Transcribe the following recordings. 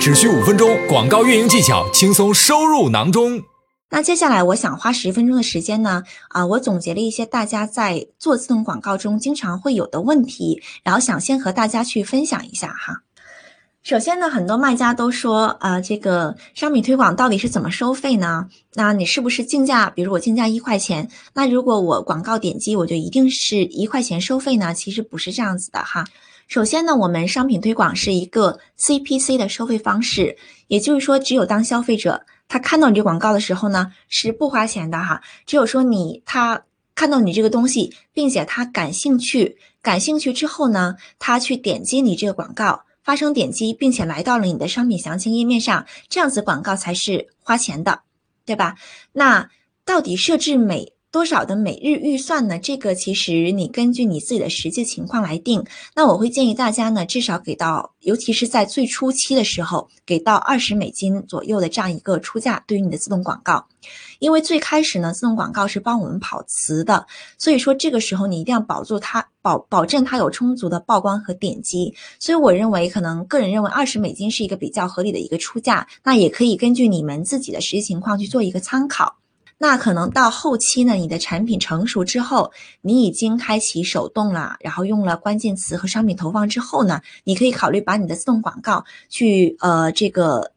只需五分钟，广告运营技巧轻松收入囊中。那接下来我想花十分钟的时间呢，啊，我总结了一些大家在做自动广告中经常会有的问题，然后想先和大家去分享一下哈。首先呢，很多卖家都说，啊，这个商品推广到底是怎么收费呢？那你是不是竞价？比如我竞价一块钱，那如果我广告点击，我就一定是一块钱收费呢？其实不是这样子的哈。首先呢，我们商品推广是一个 CPC 的收费方式，也就是说，只有当消费者他看到你这广告的时候呢，是不花钱的哈。只有说你他看到你这个东西，并且他感兴趣，感兴趣之后呢，他去点击你这个广告，发生点击，并且来到了你的商品详情页面上，这样子广告才是花钱的，对吧？那到底设置每多少的每日预算呢？这个其实你根据你自己的实际情况来定。那我会建议大家呢，至少给到，尤其是在最初期的时候，给到二十美金左右的这样一个出价，对于你的自动广告。因为最开始呢，自动广告是帮我们跑词的，所以说这个时候你一定要保住它，保保证它有充足的曝光和点击。所以我认为，可能个人认为二十美金是一个比较合理的一个出价。那也可以根据你们自己的实际情况去做一个参考。那可能到后期呢，你的产品成熟之后，你已经开启手动了，然后用了关键词和商品投放之后呢，你可以考虑把你的自动广告去呃这个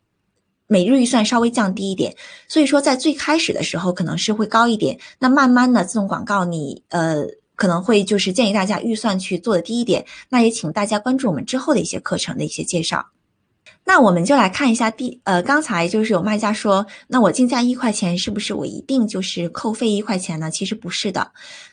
每日预算稍微降低一点。所以说在最开始的时候可能是会高一点，那慢慢的自动广告你呃可能会就是建议大家预算去做的低一点。那也请大家关注我们之后的一些课程的一些介绍。那我们就来看一下第呃，刚才就是有卖家说，那我竞价一块钱，是不是我一定就是扣费一块钱呢？其实不是的。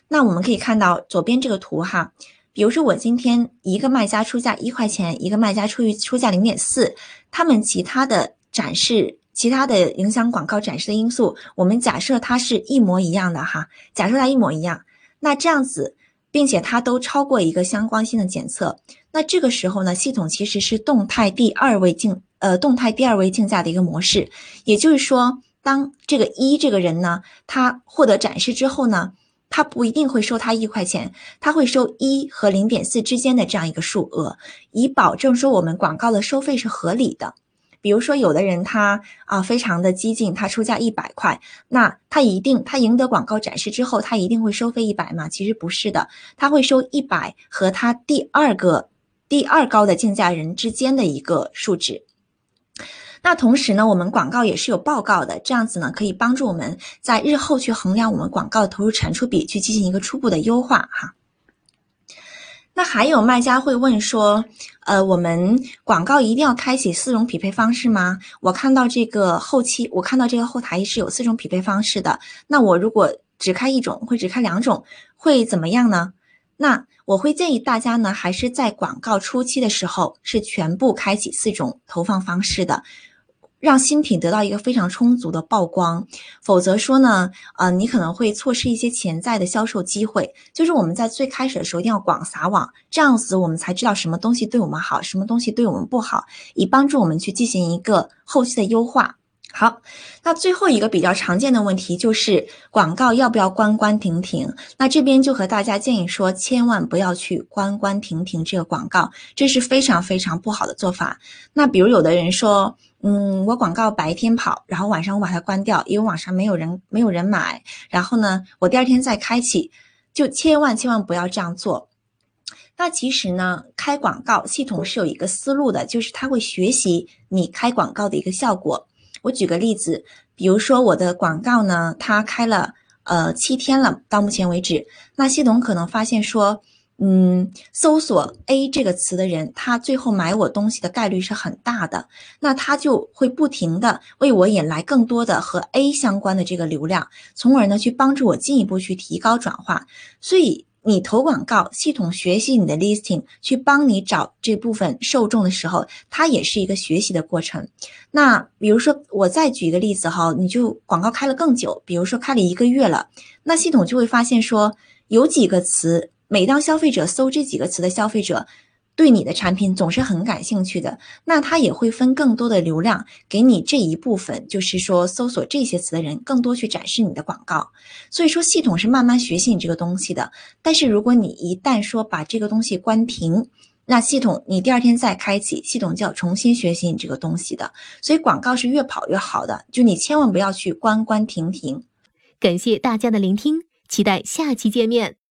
那我们可以看到左边这个图哈，比如说我今天一个卖家出价一块钱，一个卖家出于出价零点四，他们其他的展示、其他的影响广告展示的因素，我们假设它是一模一样的哈，假设它一模一样，那这样子。并且它都超过一个相关性的检测，那这个时候呢，系统其实是动态第二位竞呃动态第二位竞价的一个模式，也就是说，当这个一这个人呢，他获得展示之后呢，他不一定会收他一块钱，他会收一和零点四之间的这样一个数额，以保证说我们广告的收费是合理的。比如说，有的人他啊非常的激进，他出价一百块，那他一定他赢得广告展示之后，他一定会收费一百吗？其实不是的，他会收一百和他第二个第二高的竞价人之间的一个数值。那同时呢，我们广告也是有报告的，这样子呢可以帮助我们在日后去衡量我们广告的投入产出比，去进行一个初步的优化哈。那还有卖家会问说，呃，我们广告一定要开启四种匹配方式吗？我看到这个后期，我看到这个后台是有四种匹配方式的。那我如果只开一种，或只开两种，会怎么样呢？那我会建议大家呢，还是在广告初期的时候是全部开启四种投放方式的。让新品得到一个非常充足的曝光，否则说呢，呃，你可能会错失一些潜在的销售机会。就是我们在最开始的时候一定要广撒网，这样子我们才知道什么东西对我们好，什么东西对我们不好，以帮助我们去进行一个后期的优化。好，那最后一个比较常见的问题就是广告要不要关关停停？那这边就和大家建议说，千万不要去关关停停这个广告，这是非常非常不好的做法。那比如有的人说，嗯，我广告白天跑，然后晚上我把它关掉，因为晚上没有人没有人买，然后呢，我第二天再开启，就千万千万不要这样做。那其实呢，开广告系统是有一个思路的，就是它会学习你开广告的一个效果。我举个例子，比如说我的广告呢，它开了呃七天了，到目前为止，那系统可能发现说，嗯，搜索 A 这个词的人，他最后买我东西的概率是很大的，那他就会不停的为我引来更多的和 A 相关的这个流量，从而呢去帮助我进一步去提高转化，所以。你投广告，系统学习你的 listing，去帮你找这部分受众的时候，它也是一个学习的过程。那比如说，我再举一个例子哈，你就广告开了更久，比如说开了一个月了，那系统就会发现说，有几个词，每当消费者搜这几个词的消费者。对你的产品总是很感兴趣的，那他也会分更多的流量给你这一部分，就是说搜索这些词的人更多去展示你的广告。所以说系统是慢慢学习你这个东西的。但是如果你一旦说把这个东西关停，那系统你第二天再开启，系统就要重新学习你这个东西的。所以广告是越跑越好的，就你千万不要去关关停停。感谢大家的聆听，期待下期见面。